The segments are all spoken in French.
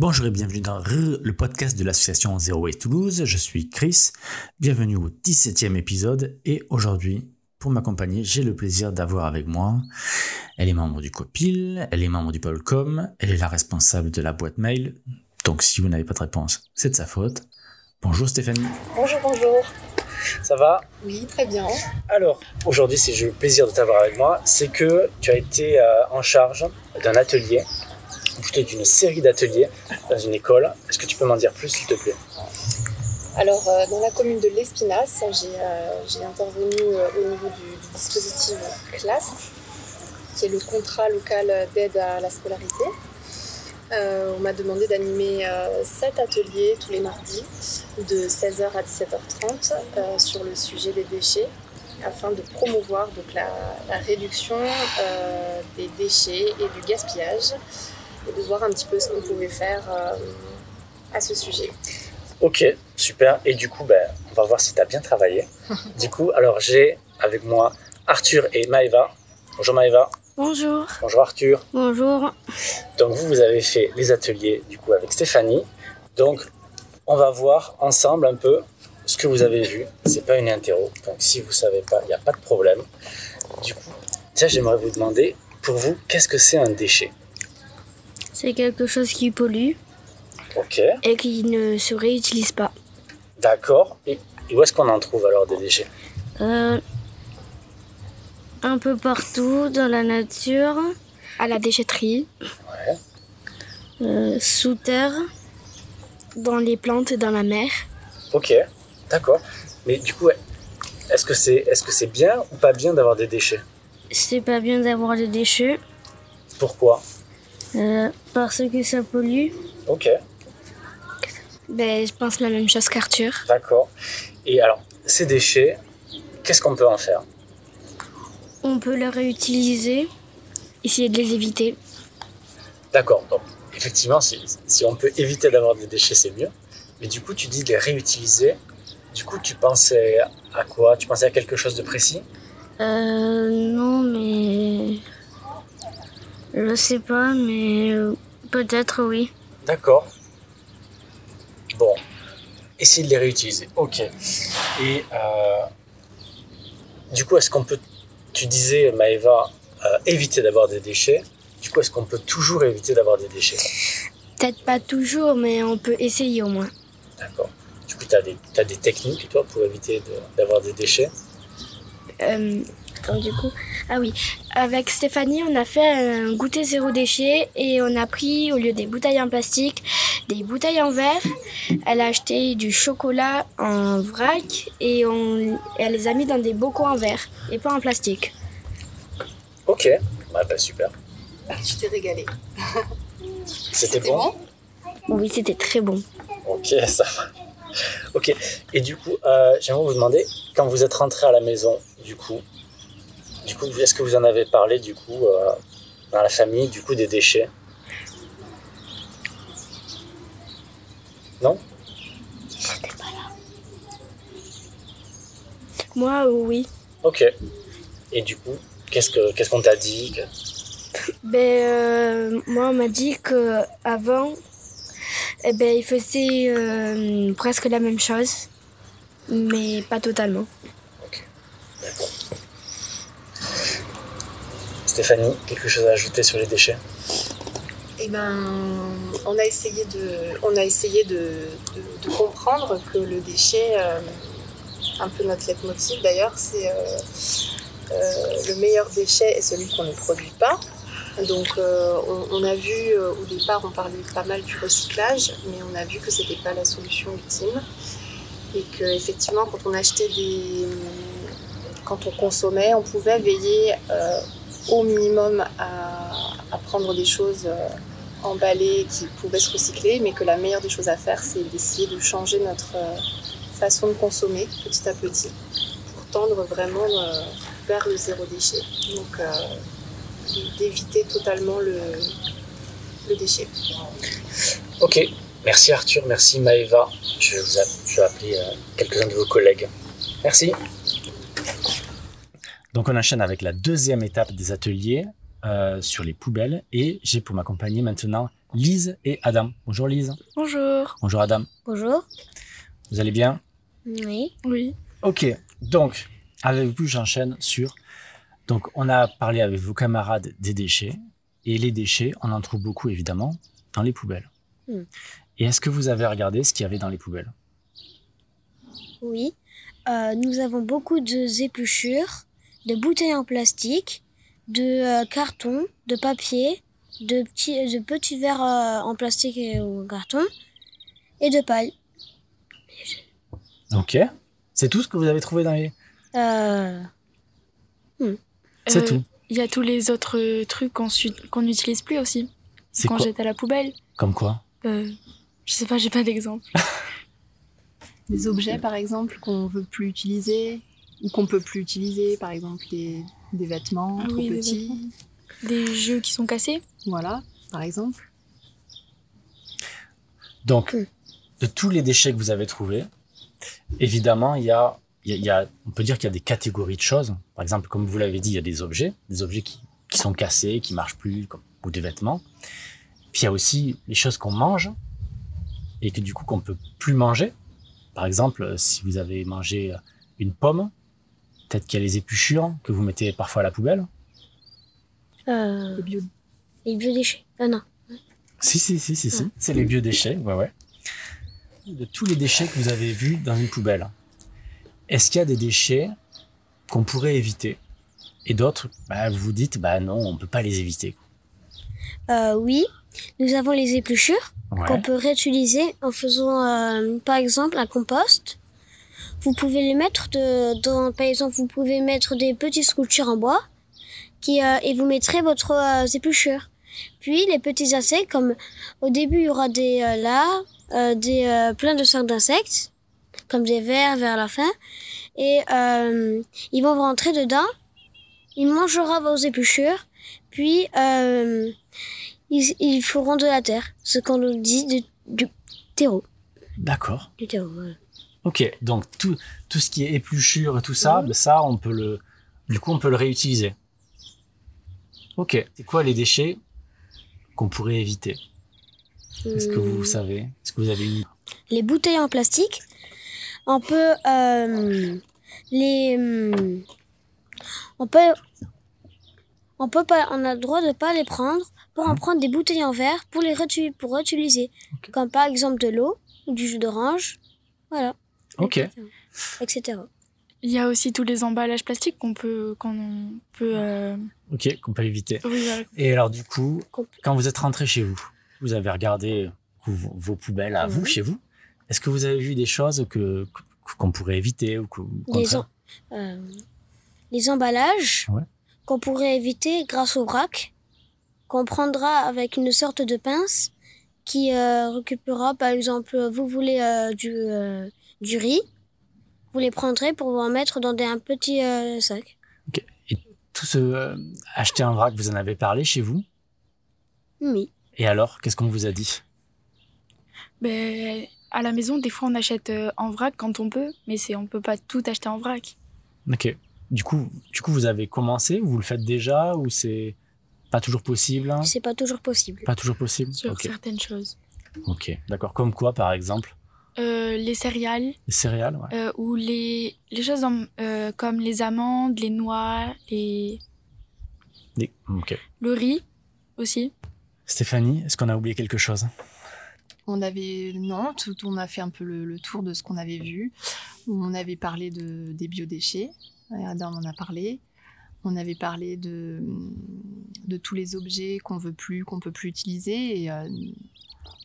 Bonjour et bienvenue dans le podcast de l'association Zero Waste Toulouse. Je suis Chris. Bienvenue au 17e épisode et aujourd'hui, pour m'accompagner, j'ai le plaisir d'avoir avec moi. Elle est membre du COPIL, elle est membre du Polcom, elle est la responsable de la boîte mail. Donc si vous n'avez pas de réponse, c'est de sa faute. Bonjour Stéphanie. Bonjour, bonjour. Ça va? Oui, très bien. Alors, aujourd'hui, si j'ai le plaisir de t'avoir avec moi, c'est que tu as été euh, en charge d'un atelier, ou plutôt d'une série d'ateliers dans une école. Est-ce que tu peux m'en dire plus, s'il te plaît? Alors, euh, dans la commune de l'Espinasse, j'ai intervenu euh, au niveau du, dispositif classe, qui est le contrat local d'aide à la scolarité. Euh, on m'a demandé d'animer euh, sept ateliers tous les mardis de 16h à 17h30 euh, sur le sujet des déchets afin de promouvoir donc, la, réduction euh, des déchets et du gaspillage et de voir un petit peu ce qu'on pouvait faire euh, à ce sujet. Ok, super. Et du coup, ben, on va voir si tu as bien travaillé. du coup, alors j'ai avec moi Arthur et Maëva. Bonjour Maëva. Bonjour. Bonjour Arthur. Bonjour. Donc vous, vous avez fait les ateliers du coup avec Stéphanie. Donc on va voir ensemble un peu ce que vous avez vu. C'est pas une interro. Donc si vous savez pas, il n'y a pas de problème. Du coup, déjà j'aimerais vous demander, pour vous, qu'est-ce que c'est un déchet? C'est quelque chose qui pollue Ok. et qui ne se réutilise pas. D'accord. Et, où est-ce qu'on en trouve alors des déchets? Euh, un peu partout dans la nature, à la déchetterie, Ouais. euh, sous terre, dans les plantes et dans la mer. Ok. D'accord. Mais du coup, ouais, est-ce que c'est est-ce que c'est bien ou pas bien d'avoir des déchets? C'est pas bien d'avoir des déchets Pourquoi? Euh, parce que ça pollue. Ok. Ben, je pense la même chose qu'Arthur. D'accord. Et alors, ces déchets, qu'est-ce qu'on peut en faire? On peut les réutiliser, essayer de les éviter. D'accord. Donc, effectivement, si, si on peut éviter d'avoir des déchets, c'est mieux. Mais du coup, tu dis de les réutiliser. Du coup, tu pensais à quoi? Tu pensais à quelque chose de précis? Euh, non, mais. Je sais pas, mais euh, peut-être oui. D'accord. Bon. Essayer de les réutiliser. Ok. Et euh, du coup, est-ce qu'on peut. Tu disais, Maëva, euh, éviter d'avoir des déchets. Du coup, est-ce qu'on peut toujours éviter d'avoir des déchets? Peut-être pas toujours, mais on peut essayer au moins. D'accord. Du coup, tu as des, t'as des techniques, toi, pour éviter de- d'avoir des déchets? Euh, attends, du coup. Ah oui, avec Stéphanie, on a fait un goûter zéro déchet et on a pris, au lieu des bouteilles en plastique, des bouteilles en verre. Elle a acheté du chocolat en vrac et on, elle les a mis dans des bocaux en verre et pas en plastique. Ok. Bah, super. Tu t'es régalé. C'était bon, Oui, c'était très bon. Ok, ça va. Ok. Et du coup, euh, j'aimerais vous demander, quand vous êtes rentré à la maison, du coup, du coup, est-ce que vous en avez parlé, du coup, euh, dans la famille, du coup, des déchets? Non? Moi, euh, oui. Ok. Et du coup, qu'est-ce que qu'est-ce qu'on t'a dit Ben, euh, moi, on m'a dit que avant, eh ben, il faisait euh, presque la même chose, mais pas totalement. D'accord. Stéphanie, quelque chose à ajouter sur les déchets Eh ben, on a essayé de, comprendre que le déchet, euh, un peu notre leitmotiv d'ailleurs, c'est euh, euh, le meilleur déchet est celui qu'on ne produit pas. Donc, on, a vu au départ, on parlait pas mal du recyclage, mais on a vu que c'était pas la solution ultime et que effectivement, quand on achetait des, quand on consommait, on pouvait veiller au minimum à, prendre des choses euh, emballées qui pouvaient se recycler, mais que la meilleure des choses à faire, c'est d'essayer de changer notre euh, façon de consommer petit à petit pour tendre vraiment euh, vers le zéro déchet. Donc, d'éviter totalement le, le déchet. Ok. Merci Arthur, merci Maëva. Je vais, vous appeler quelques-uns de vos collègues. Merci. Donc on enchaîne avec la deuxième étape des ateliers euh, sur les poubelles et j'ai pour m'accompagner maintenant Lise et Adam. Bonjour Lise. Bonjour. Bonjour Adam. Bonjour. Vous allez bien? Oui. Oui. Ok, donc avec vous j'enchaîne sur... Donc on a parlé avec vos camarades des déchets. Et les déchets, on en trouve beaucoup évidemment dans les poubelles. Hmm. Et est-ce que vous avez regardé ce qu'il y avait dans les poubelles? Oui. Euh, nous avons beaucoup de épluchures, de bouteilles en plastique, de euh, carton, de papier, de petits, de petits verres euh, en plastique et en carton, et de paille. Ok. C'est tout ce que vous avez trouvé dans les... Euh, C'est Euh, tout. Il y a tous les autres trucs qu'on su- qu'on n'utilise plus aussi. C'est Qu'on jette à la poubelle. Comme quoi Euh, je sais pas, j'ai pas d'exemple. des objets par exemple qu'on veut plus utiliser ou qu'on peut plus utiliser par exemple des, des vêtements Ah trop oui, des petits Des jeux qui sont cassés. voilà par exemple Donc, de tous les déchets que vous avez trouvés, évidemment, il y a, il y a- y a- on peut dire qu'il y a des catégories de choses. Par exemple, comme vous l'avez dit, il y a des objets, des objets qui, qui sont cassés, qui marchent plus, comme, ou des vêtements. Puis il y a aussi les choses qu'on mange et que du coup qu'on peut plus manger. Par exemple, si vous avez mangé une pomme, peut-être qu'il y a les épluchures que vous mettez parfois à la poubelle. euh, les bio les biodéchets. Ah non. Si, si, si, si, si. C'est les biodéchets, ouais, ouais. De tous les déchets que vous avez vus dans une poubelle, est-ce qu'il y a des déchets qu'on pourrait éviter et d'autres, bah, vous vous dites, bah non, on peut pas les éviter. Euh, oui. Nous avons les épluchures Ouais. qu'on peut réutiliser en faisant, euh, par exemple, un compost. Vous pouvez les mettre de, dans, par exemple, vous pouvez mettre des petites sculptures en bois qui, euh, et vous mettrez votre euh, épluchure. Puis les petits insectes, comme au début il y aura des euh, là, euh, des euh, plein de sortes d'insectes, comme des vers vers la fin, et euh, ils vont rentrer dedans. Ils mangera vos épluchures, puis euh, ils, ils feront de la terre, ce qu'on nous dit du, du terreau. D'accord. Du terreau, voilà. Ok, donc tout, tout ce qui est épluchure et tout ça, bah, ça, on peut le, du coup, on peut le réutiliser. Ok. C'est quoi les déchets qu'on pourrait éviter? Est-ce que vous Hum, savez? Est-ce que vous avez une Les bouteilles en plastique, on peut euh, les, on peut, on peut pas, on a le droit de pas les prendre pour en Mhm. prendre des bouteilles en verre pour les pour réutiliser, Ok. comme par exemple de l'eau ou du jus d'orange, voilà. Ok. etc. etc. Il y a aussi tous les emballages plastiques qu'on peut, qu'on peut. euh, Ok, qu'on peut éviter. Oui, voilà. Et alors, du coup, quand vous êtes rentré chez vous, vous avez regardé vos, vos poubelles à vous, chez vous. Est-ce que vous avez vu des choses que que- qu'on pourrait éviter ou que, Les, euh, les emballages Ouais. qu'on pourrait éviter grâce au vrac, qu'on prendra avec une sorte de pince qui euh, récupérera, par exemple, vous voulez euh, du, euh, du riz, vous les prendrez pour vous en mettre dans des, un petit euh, sac. Tout ce euh, acheter un vrac, vous en avez parlé chez vous? Oui. Et alors, qu'est-ce qu'on vous a dit? Ben, à la maison, des fois, on achète euh, en vrac quand on peut, mais c'est on peut pas tout acheter en vrac. Ok. Du coup, du coup, vous avez commencé, vous le faites déjà ou c'est pas toujours possible? Hein C'est pas toujours possible. Pas toujours possible Sur certaines choses. Ok, d'accord. Comme quoi, par exemple Euh, les céréales Les céréales, ouais. euh, ou les, les choses dans- euh, comme les amandes, les noix, les... Des- Ok. le riz aussi. Stéphanie, est-ce qu'on a oublié quelque chose? On avait non, tout, on a fait un peu le, le tour de ce qu'on avait vu. On avait parlé de des biodéchets. Adam en a parlé. On avait parlé de de tous les objets qu'on veut plus, qu'on peut plus utiliser. Et euh,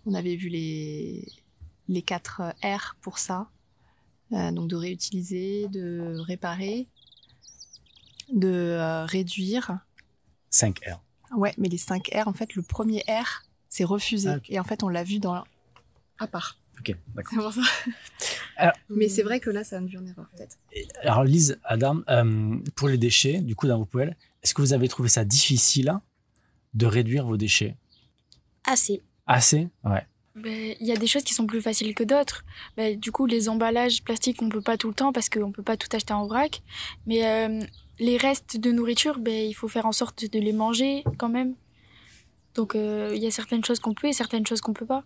on avait vu les les quatre R pour ça. Euh, donc de réutiliser, de réparer, de euh, réduire. 5R. Ouais, mais les 5 R, en fait, le premier R, c'est refusé. Ah. Et en fait, on l'a vu dans à part. Ok, d'accord. C'est pour ça. Alors- mais c'est vrai que là, ça a dû en erreur, peut-être. Alors, Lise, Adam, euh, pour les déchets, du coup, dans vos poubelles, est-ce que vous avez trouvé ça difficile de réduire vos déchets? Assez. Assez? Ouais. Ben, Il y a des choses qui sont plus faciles que d'autres. Ben, du coup, les emballages plastiques, on peut pas tout le temps parce qu'on peut pas tout acheter en vrac. Mais euh, les restes de nourriture, ben, il faut faire en sorte de les manger quand même. Donc euh, il y a certaines choses qu'on peut et certaines choses qu'on peut pas.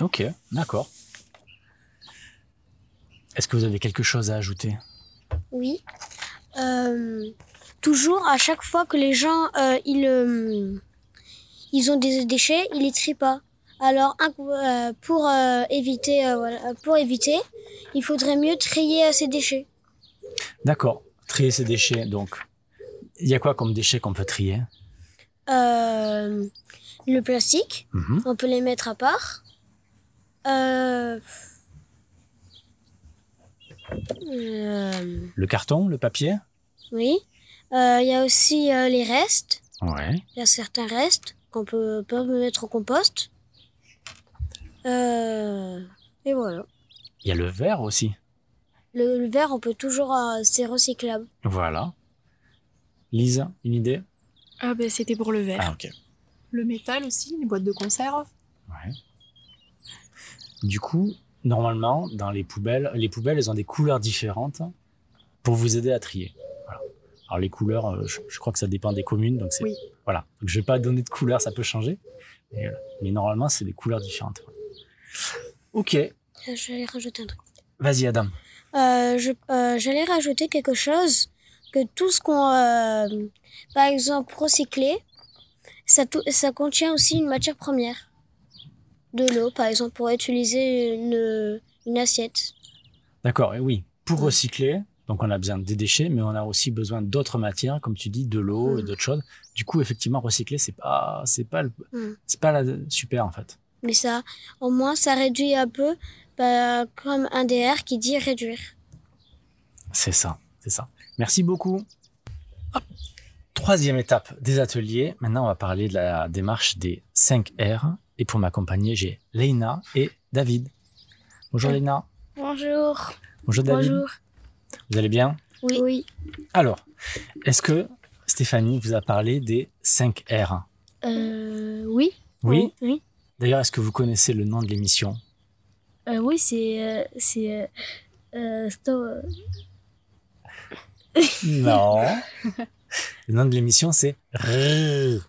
Ok, d'accord. Est-ce que vous avez quelque chose à ajouter? Oui. Euh, toujours, à chaque fois que les gens euh, ils, euh, ils ont des déchets, ils les trient pas. Alors, un- euh, pour euh, éviter, euh, voilà, pour éviter, il faudrait mieux trier ces déchets. D'accord. Trier ces déchets, donc. Il y a quoi comme déchets qu'on peut trier? Euh, le plastique, Mhm. on peut les mettre à part. Euh, euh, Le carton, le papier? Oui. Il y a aussi les restes. Ouais. Il y a certains restes qu'on peut pas mettre au compost. Euh, et voilà. Il y a le verre aussi. Le, le verre, on peut toujours, euh, c'est recyclable. Voilà. Lise, une idée? Ah ben c'était pour le verre. Ah, ok. Le métal aussi, les boîtes de conserve. Ouais. Du coup, normalement, dans les poubelles, les poubelles, elles ont des couleurs différentes pour vous aider à trier. Voilà. Alors les couleurs, euh, je, je crois que ça dépend des communes, donc c'est Oui. voilà. Donc je vais pas donner de couleurs, ça peut changer, mais, euh, mais normalement c'est des couleurs différentes. Ok, Euh, J'allais rajouter un truc. vas-y Adam. Euh, euh, J'allais rajouter quelque chose que tout ce qu'on, euh, par exemple, recyclé, ça, ça contient aussi une matière première. De l'eau, par exemple, pour utiliser une, une assiette. D'accord, et oui, pour Ouais. recycler, donc on a besoin des déchets, mais on a aussi besoin d'autres matières, comme tu dis, de l'eau et Mm. d'autres choses. Du coup, effectivement, recycler, c'est pas, c'est pas, le- Mm. c'est pas la, super en fait. Mais ça, au moins, ça réduit un peu, bah, comme un DR qui dit réduire. C'est ça, c'est ça. Merci beaucoup. Hop. Troisième étape des ateliers. Maintenant, on va parler de la démarche des 5 R. Et pour m'accompagner, j'ai Leïna et David. Bonjour Euh. Leïna. Bonjour. Bonjour David. Bonjour. Vous allez bien? Oui. oui. Alors, est-ce que Stéphanie vous a parlé des 5 R? Euh, oui. Oui? Oui. D'ailleurs, est-ce que vous connaissez le nom de l'émission? Euh, oui, c'est, euh, c'est, euh, sto- Non. le nom de l'émission, c'est R.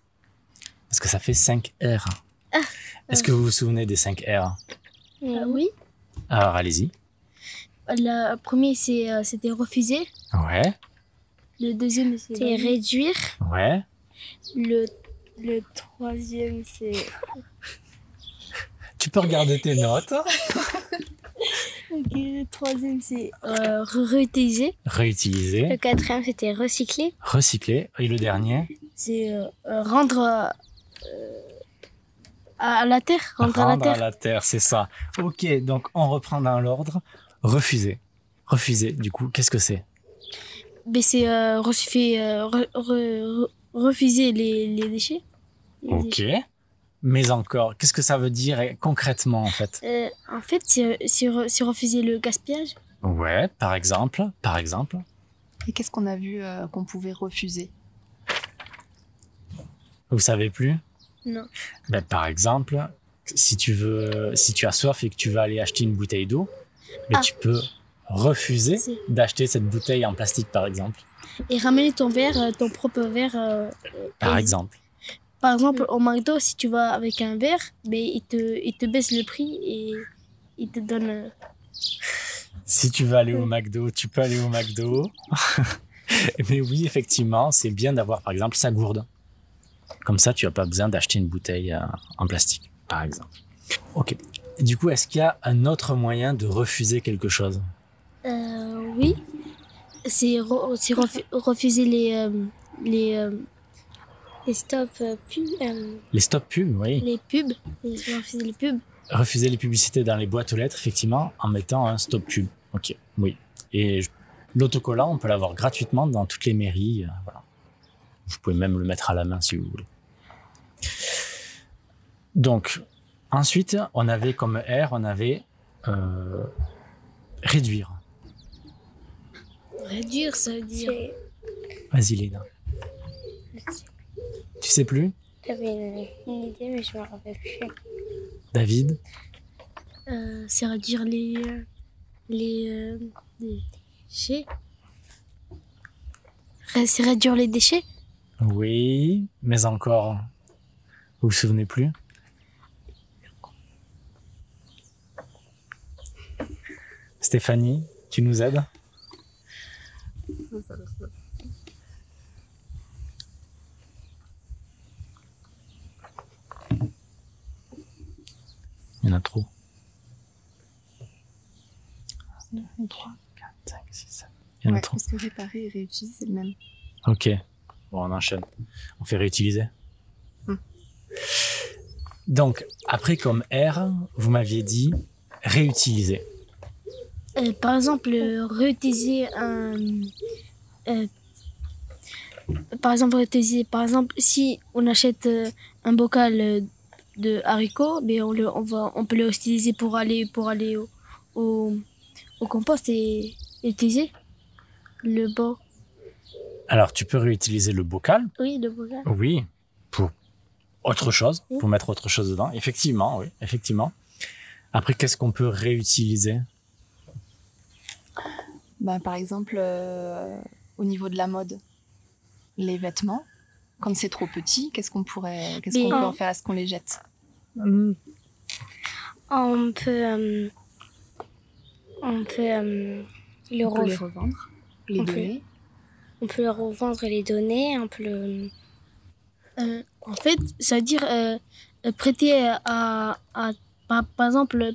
Parce que ça fait 5 R. Est-ce que vous vous souvenez des 5 R? Euh, oui. Alors, allez-y. Le premier, c'est, euh, c'était refuser. Ouais, Le deuxième, c'est réduire. ouais. Le, le troisième, c'est. Tu peux regarder tes notes. le troisième, c'est euh, réutiliser. Le Réutiliser, quatrième, c'était recycler. recycler. Et le dernier? C'est euh, rendre euh, à la terre. Rendre, Rendre à la terre. c'est ça. Ok, donc on reprend dans l'ordre. Refuser. Refuser, du coup, qu'est-ce que c'est? Mais c'est refuser, re- re- re- refuser les, les déchets. Les Ok. Mais encore, qu'est-ce que ça veut dire eh, concrètement en fait? Euh, en fait, c'est c'est refuser le gaspillage? Ouais, par exemple, par exemple. Et qu'est-ce qu'on a vu euh, qu'on pouvait refuser? Vous savez plus? Non. Ben, par exemple, si tu veux, si tu as soif et que tu vas aller acheter une bouteille d'eau, mais Ah. tu peux refuser d'acheter cette bouteille en plastique, par exemple. Et ramener ton verre, euh, ton propre verre. euh, Par et- exemple. Par exemple, au McDo, si tu vas avec un verre, ben, il, te, il te baisse le prix et il te donne. euh, Si tu veux aller au McDo, tu peux aller au McDo. Mais oui, effectivement, c'est bien d'avoir, par exemple, sa gourde. Comme ça, tu n'as pas besoin d'acheter une bouteille euh, en plastique, par exemple. Ok. Du coup, est-ce qu'il y a un autre moyen de refuser quelque chose? Euh, oui. C'est re- refuser les, euh, les, euh, les stop euh, pubs. euh, Les stop pubs, oui. les pubs. Refuser les pubs. Refuser les publicités dans les boîtes aux lettres, effectivement, en mettant un stop pub. Ok, oui. Et je- l'autocollant, on peut l'avoir gratuitement dans toutes les mairies. euh, voilà. Vous pouvez même le mettre à la main si vous voulez. Donc, ensuite, on avait comme R, on avait euh, réduire. Réduire, ça veut dire. Vas-y, Léna. Tu sais plus J'avais une, une idée, mais je me rappelle plus. David Euh, c'est réduire les, euh, les, euh, les déchets. C'est réduire les déchets? Oui, mais encore. Vous vous souvenez plus? Stéphanie, tu nous aides? Il y en a trop. 3, 4, 5, 6, 7. Il y en a Ouais, trop. parce que réparer et réutiliser, c'est le même. Ok. Bon, on enchaîne. On fait réutiliser. Hmm. Donc, après, comme R, vous m'aviez dit réutiliser. Euh, par exemple, euh, réutiliser un. euh, par exemple. Par exemple, si on achète euh, un bocal euh, de haricots, mais on, le, on, va, on peut le utiliser pour aller, pour aller au, au, au compost et utiliser le bord. Alors, tu peux réutiliser le bocal. Oui, le bocal. Oui. Pour autre chose. Oui. Pour mettre autre chose dedans. Effectivement, oui. Effectivement. Après, qu'est-ce qu'on peut réutiliser? Ben, par exemple, euh, au niveau de la mode, les vêtements, quand c'est trop petit, qu'est-ce qu'on pourrait, qu'est-ce qu'on peut en faire? Est-ce qu'on les jette? On peut. euh, on peut. euh, le On peut les revendre, les On peut. donner. on peut le revendre et les donner, on peut le... Euh, en fait, c'est-à-dire euh, prêter à, à par exemple,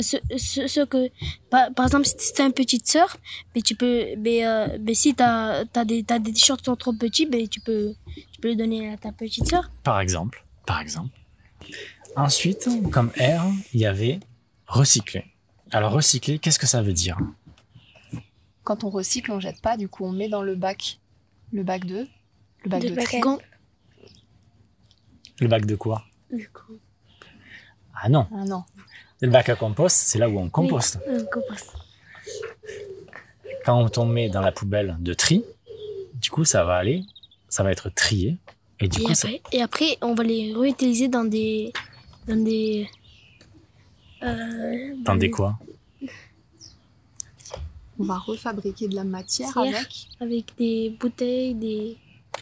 ce, ce, ce que... Par, par exemple, si t'as une petite sœur, mais tu peux... Mais, euh, mais si t'as as des, t'as des t-shirts qui sont trop petits, mais tu peux, tu peux le donner à ta petite sœur. Par exemple. Par exemple. Ensuite, comme R, il y avait recycler. Alors, recycler, qu'est-ce que ça veut dire? Quand on recycle, on jette pas, du coup, on met dans le bac, le bac de, le bac De de, bac Le bac de quoi? Du coup, Ah non. Ah non. Le bac à compost, c'est là où on composte. un compost. Quand on met dans la poubelle de tri, du coup, ça va aller, ça va être trié. Et du Et coup, ça- après, et après, on va les réutiliser dans des... Dans des... euh, dans des quoi? On va refabriquer de la matière avec, avec des bouteilles, des...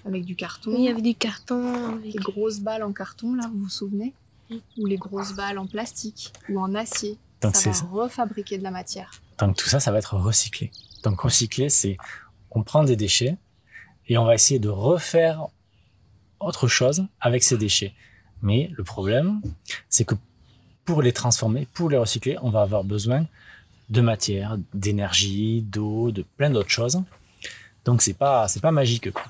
avec du carton. Oui, avec du carton, avec... Les grosses balles en carton, là, vous vous souvenez? Oui. Ou les grosses balles en plastique ou en acier. Donc, ça va refabriquer de la matière. Donc tout ça, ça va être recyclé. Donc recycler, c'est on prend des déchets et on va essayer de refaire autre chose avec ces déchets. Mais le problème, c'est que pour les transformer, pour les recycler, on va avoir besoin de matière, d'énergie, d'eau, de plein d'autres choses. Donc c'est pas c'est pas magique quoi.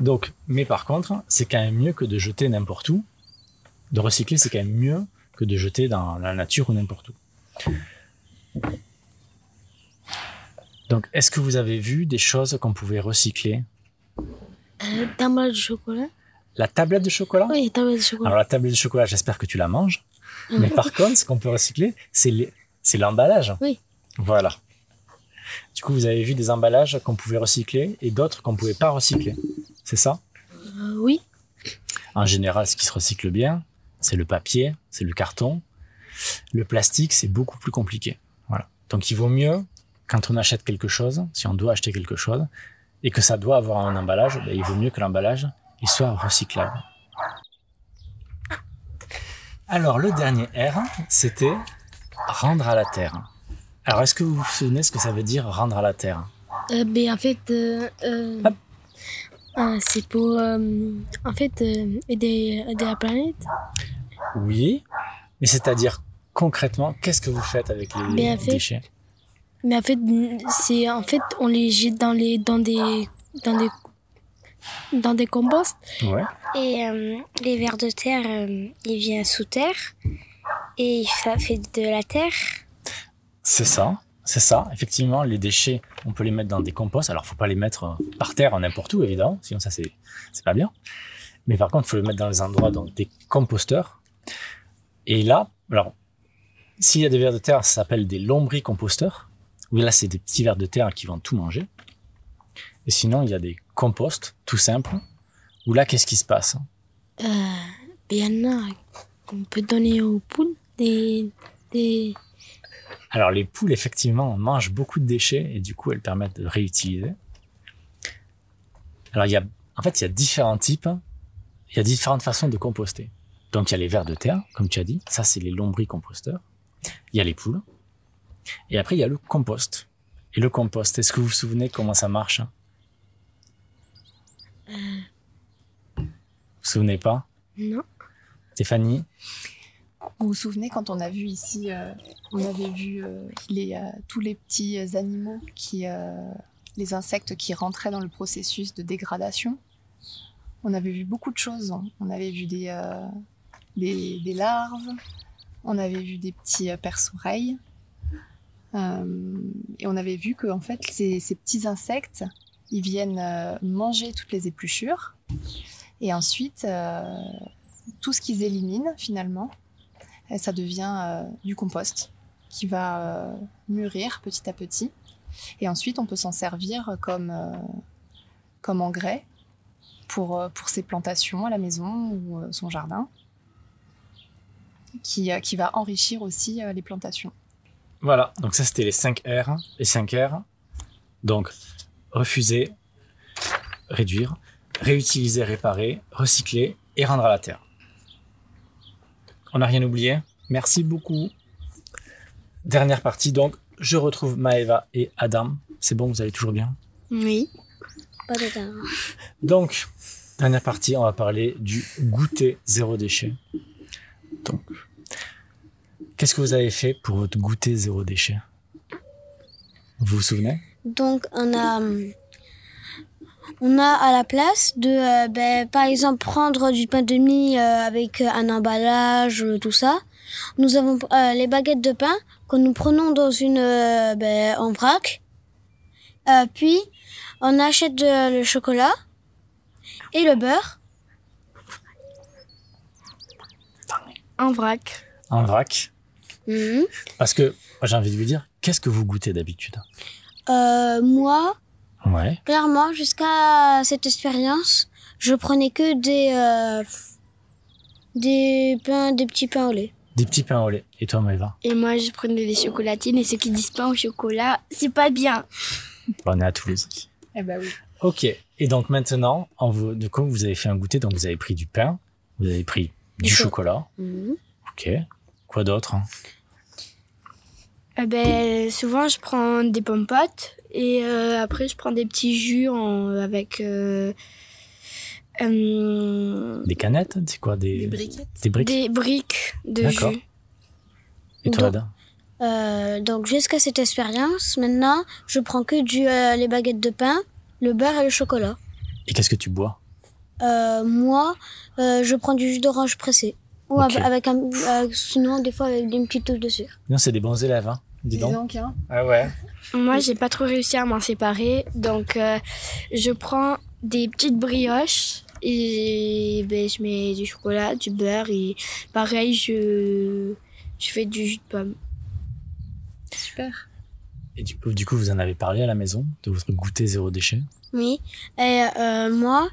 Donc mais par contre, c'est quand même mieux que de jeter n'importe où. De recycler, c'est quand même mieux que de jeter dans la nature ou n'importe où. Donc, est-ce que vous avez vu des choses qu'on pouvait recycler? Euh, tablette de chocolat. La tablette de chocolat? Oui, tablette de chocolat. Alors, la tablette de chocolat, j'espère que tu la manges. Mais par contre, ce qu'on peut recycler, c'est l'emballage. Oui. Voilà. Du coup, vous avez vu des emballages qu'on pouvait recycler et d'autres qu'on pouvait pas recycler. C'est ça? Euh, oui. En général, ce qui se recycle bien, c'est le papier, c'est le carton. Le plastique, c'est beaucoup plus compliqué. Voilà. Donc, il vaut mieux, quand on achète quelque chose, si on doit acheter quelque chose, et que ça doit avoir un emballage, ben, il vaut mieux que l'emballage il soit recyclable. Alors, le dernier R, c'était rendre à la terre. Alors, est-ce que vous vous souvenez ce que ça veut dire rendre à la terre? Euh, mais en fait, euh, euh, euh, c'est pour en fait aider, aider la planète. Oui, mais c'est-à-dire concrètement, qu'est-ce que vous faites avec les fait. déchets? Mais en fait, c'est en fait on les jette dans les dans des dans des dans des composts. Ouais. Et euh, les vers de terre, euh, il vient sous terre et ça fait de la terre. C'est ça, c'est ça. Effectivement, les déchets, on peut les mettre dans des composts. Alors, faut pas les mettre euh, par terre n'importe où, évidemment, sinon ça c'est c'est pas bien. Mais par contre, il faut les mettre dans les endroits donc des composteurs. Et là, alors, s'il y a des vers de terre, ça s'appelle des lombricomposteurs. Oui, là, c'est des petits vers de terre qui vont tout manger. Et sinon, il y a des composts, tout simples. Où là, qu'est-ce qui se passe Euh, il y en a qu'on peut donner aux poules des des Alors les poules, effectivement, mangent beaucoup de déchets et du coup, elles permettent de réutiliser. Alors il y a, en fait, il y a différents types. il y a différentes façons de composter. Donc, il y a les vers de terre, comme tu as dit. Ça, c'est les lombricomposteurs. Il y a les poules. Et après, il y a le compost. Et le compost, est-ce que vous vous souvenez comment ça marche hein? Vous vous souvenez pas? Non. Stéphanie? Vous vous souvenez quand on a vu ici, euh, on avait vu euh, les, euh, tous les petits animaux, qui, euh, les insectes qui rentraient dans le processus de dégradation? On avait vu beaucoup de choses. hein. On avait vu des, euh, des, larves, on avait vu des petits euh, perce-oreilles. Euh, et on avait vu que en fait, ces, petits insectes, ils viennent euh, manger toutes les épluchures. Et ensuite, tout ce qu'ils éliminent finalement, ça devient du compost qui va mûrir petit à petit. Et ensuite, on peut s'en servir comme, comme engrais pour, pour ses plantations à la maison ou son jardin, qui, euh, qui va enrichir aussi euh, les plantations. Voilà, donc ça c'était les 5 R. Les 5 R. Donc, refuser, réduire, réutiliser, réparer, recycler et rendre à la terre. On n'a rien oublié Merci beaucoup. Dernière partie, donc, je retrouve Maeva et Adam. C'est bon, vous allez toujours bien? Oui. Pas de temps. Donc, dernière partie, on va parler du goûter zéro déchet. Donc, qu'est-ce que vous avez fait pour votre goûter zéro déchet? Vous vous souvenez? Donc, on a, on a à la place de, euh, ben, par exemple, prendre du pain de mie euh, avec euh, un emballage, tout ça. Nous avons euh, les baguettes de pain que nous prenons dans une, euh, ben, en vrac. Euh, puis, on achète de- le chocolat et le beurre. En vrac. En vrac Mhm. Parce que, j'ai envie de vous dire, qu'est-ce que vous goûtez d'habitude? Euh, moi, Ouais. clairement, jusqu'à cette expérience, je prenais que des, euh, des pains, des petits pains au lait. Des petits pains au lait. Et toi, Maëva? Et moi, je prenais des chocolatines et ceux qui disent pas au chocolat, c'est pas bien. On est à Toulouse. Eh ben oui. Ok. Et donc maintenant, en vous, de quoi vous avez fait un goûter Donc vous avez pris du pain, vous avez pris du Du cho- chocolat. Mhm. Ok. Quoi d'autre hein? Eh ben, souvent, je prends des pommes potes et euh, après, je prends des petits jus en- avec euh, euh, Des canettes C'est quoi des, Des briquettes. Des briques? Des briques de D'accord. jus. Et toi, Donc- Adam Euh, donc jusqu'à cette expérience, maintenant, je prends que du, euh, les baguettes de pain, le beurre et le chocolat. Et qu'est-ce que tu bois? Euh, moi, euh, je prends du jus d'orange pressé. Ou avec un, euh, sinon des fois avec une petite touche de sucre. Non, c'est des bons élèves, hein Dis Dis donc. donc, hein. Ah ouais. Moi, j'ai pas trop réussi à m'en séparer, donc euh, je prends des petites brioches et ben, je mets du chocolat, du beurre et pareil, je, je fais du jus de pomme. Super. Et du coup, du coup, vous en avez parlé à la maison de votre goûter zéro déchet? Oui. Et euh, moi,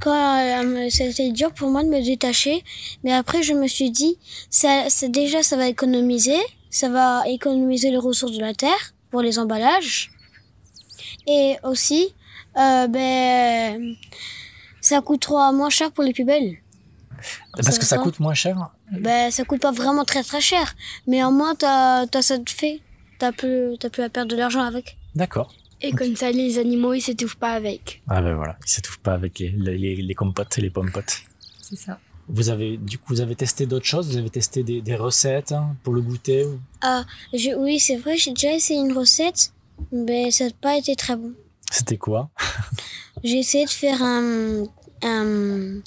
quand euh, c'était dur pour moi de me détacher, mais après je me suis dit, ça, ça déjà ça va économiser, ça va économiser les ressources de la terre pour les emballages, et aussi, euh, ben, ça coûtera moins cher pour les poubelles. Parce que ça coûte moins cher Ben, ça coûte pas vraiment très très cher, mais au moins t'as, t'as ça de fait, t'as plus, t'as plus à perdre de l'argent avec. D'accord. Et comme ça, les animaux, ils s'étouffent pas avec. Ah ben voilà, ils s'étouffent pas avec les, les, les compotes et les pommes potes. C'est ça. Vous avez, du coup, vous avez testé d'autres choses? Vous avez testé des, des recettes hein, pour le goûter ou- Ah, je, oui, c'est vrai, j'ai déjà essayé une recette, mais ça n'a pas été très bon. C'était quoi? J'ai essayé de faire un, un,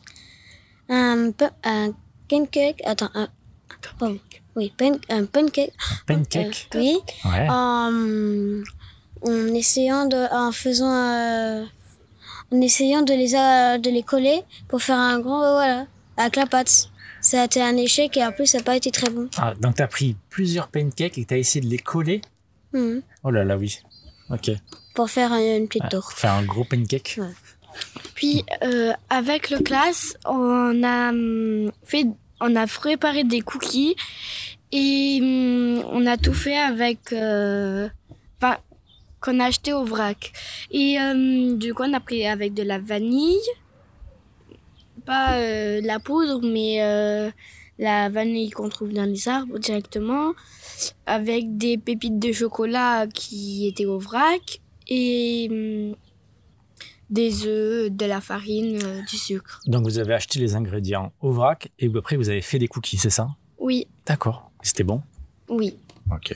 un, un pancake, attends, un, pardon, oui, pan- un pancake, Pancake? Euh, oui, Ouais. en, en essayant de, en faisant, euh, en essayant de les, euh, de les coller pour faire un grand, voilà, avec la pâte. Ça a été un échec et en plus ça n'a pas été très bon. Ah, donc t'as pris plusieurs pancakes et t'as essayé de les coller Mhm. Oh là là, oui. Ok. Pour faire une petite tour. Faire un gros pancake. Ouais. Puis, euh, avec le classe, on a hum, fait, on a préparé des cookies et hum, on a tout fait avec, euh, qu'on a acheté au vrac. Et hum, du coup, on a pris avec de la vanille, pas la poudre, mais la vanille qu'on trouve dans les arbres directement, avec des pépites de chocolat qui étaient au vrac et des œufs, de la farine, euh, du sucre. Donc vous avez acheté les ingrédients au vrac et après vous avez fait des cookies, c'est ça? Oui. D'accord. C'était bon? Oui. Ok.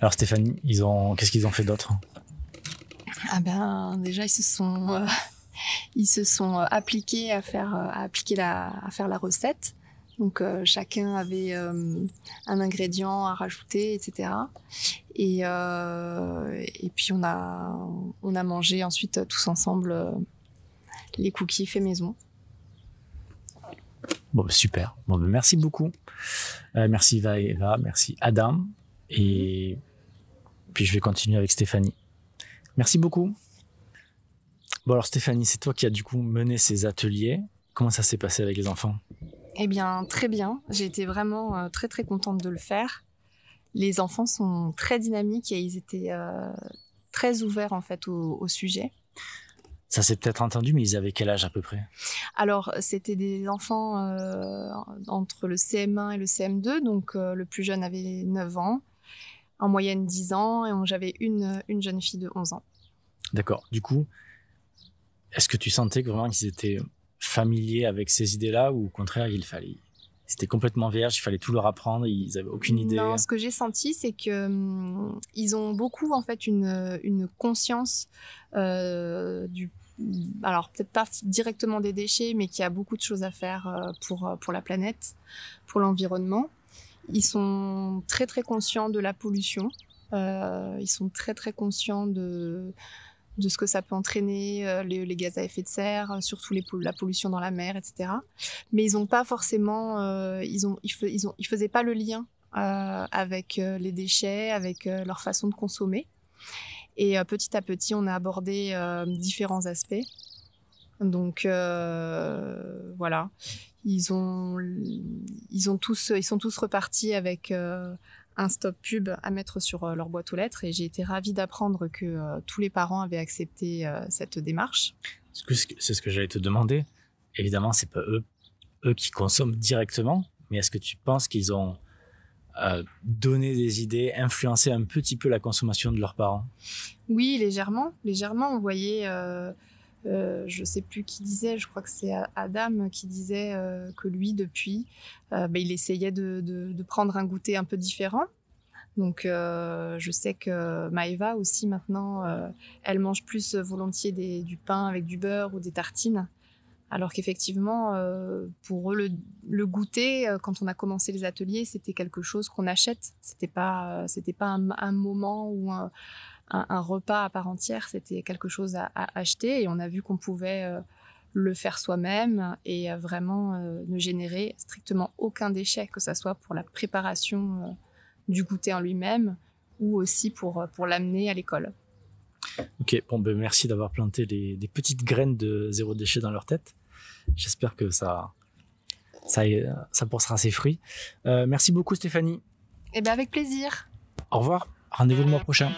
Alors Stéphanie, ils ont, qu'est-ce qu'ils ont fait d'autre? Ah ben déjà ils se sont, euh, ils se sont euh, appliqués à faire, à appliquer la, à faire la recette. Donc euh, chacun avait euh, un ingrédient à rajouter, etc. Et, euh, et puis on a, on a mangé ensuite tous ensemble les cookies faits maison. Bon, bah, super. Bon, bah, merci beaucoup. merci Eva et Eva, merci Adam. Et puis je vais continuer avec Stéphanie. Merci beaucoup. Bon alors Stéphanie, c'est toi qui as du coup mené ces ateliers. Comment ça s'est passé avec les enfants? Eh bien, très bien. J'ai été vraiment euh, très très contente de le faire. Les enfants sont très dynamiques et ils étaient euh, très ouverts en fait au, sujet. Ça s'est peut-être entendu, mais ils avaient quel âge à peu près? Alors, c'était des enfants euh, entre le CM1 et le CM2, donc le plus jeune avait 9 ans, en moyenne 10 ans, et j'avais une, une jeune fille de 11 ans. D'accord. Du coup, est-ce que tu sentais que vraiment qu'ils étaient familiers avec ces idées-là ou au contraire, il fallait c'était complètement vierge, il fallait tout leur apprendre, ils avaient aucune idée? Non, ce que j'ai senti, c'est que hum, ils ont beaucoup en fait une, une conscience euh, du, alors peut-être pas directement des déchets, mais qu'il y a beaucoup de choses à faire euh, pour euh, pour la planète, pour l'environnement. Ils sont très très conscients de la pollution. Euh, ils sont très très conscients de de ce que ça peut entraîner, euh, les, gaz à effet de serre, euh, surtout la pollution dans la mer, etc. Mais ils n'ont pas forcément, ils, ont, ils faisaient pas le lien avec les déchets, avec leur façon de consommer. Et petit à petit, on a abordé différents aspects. Donc voilà, ils ont, ils ont tous, ils sont tous repartis avec un stop pub à mettre sur euh, leur boîte aux lettres et j'ai été ravie d'apprendre que euh, tous les parents avaient accepté euh, cette démarche. C'est ce que j'allais te demander. Évidemment, c'est pas eux, eux qui consomment directement, mais est-ce que tu penses qu'ils ont donné des idées, influencé un petit peu la consommation de leurs parents? Oui, légèrement. Légèrement, on voyait euh, je sais plus qui disait, je crois que c'est Adam qui disait euh, que lui, depuis, euh, bah, il essayait de, prendre un goûter un peu différent. Donc, euh, je sais que Maëva aussi maintenant, elle mange plus volontiers du pain avec du beurre ou des tartines. Alors qu'effectivement, pour eux, le, goûter, quand on a commencé les ateliers, c'était quelque chose qu'on achète. C'était pas, pas un, un, moment ou un, un, repas à part entière, c'était quelque chose à, acheter et on a vu qu'on pouvait euh, le faire soi-même et euh, vraiment euh, ne générer strictement aucun déchet, que ce soit pour la préparation du goûter en lui-même ou aussi pour, pour l'amener à l'école. Ok, bon, ben merci d'avoir planté des petites graines de zéro déchet dans leur tête. J'espère que ça, ça, ça portera ses fruits. merci beaucoup Stéphanie. Eh bien avec plaisir. Au revoir, rendez-vous le mois prochain.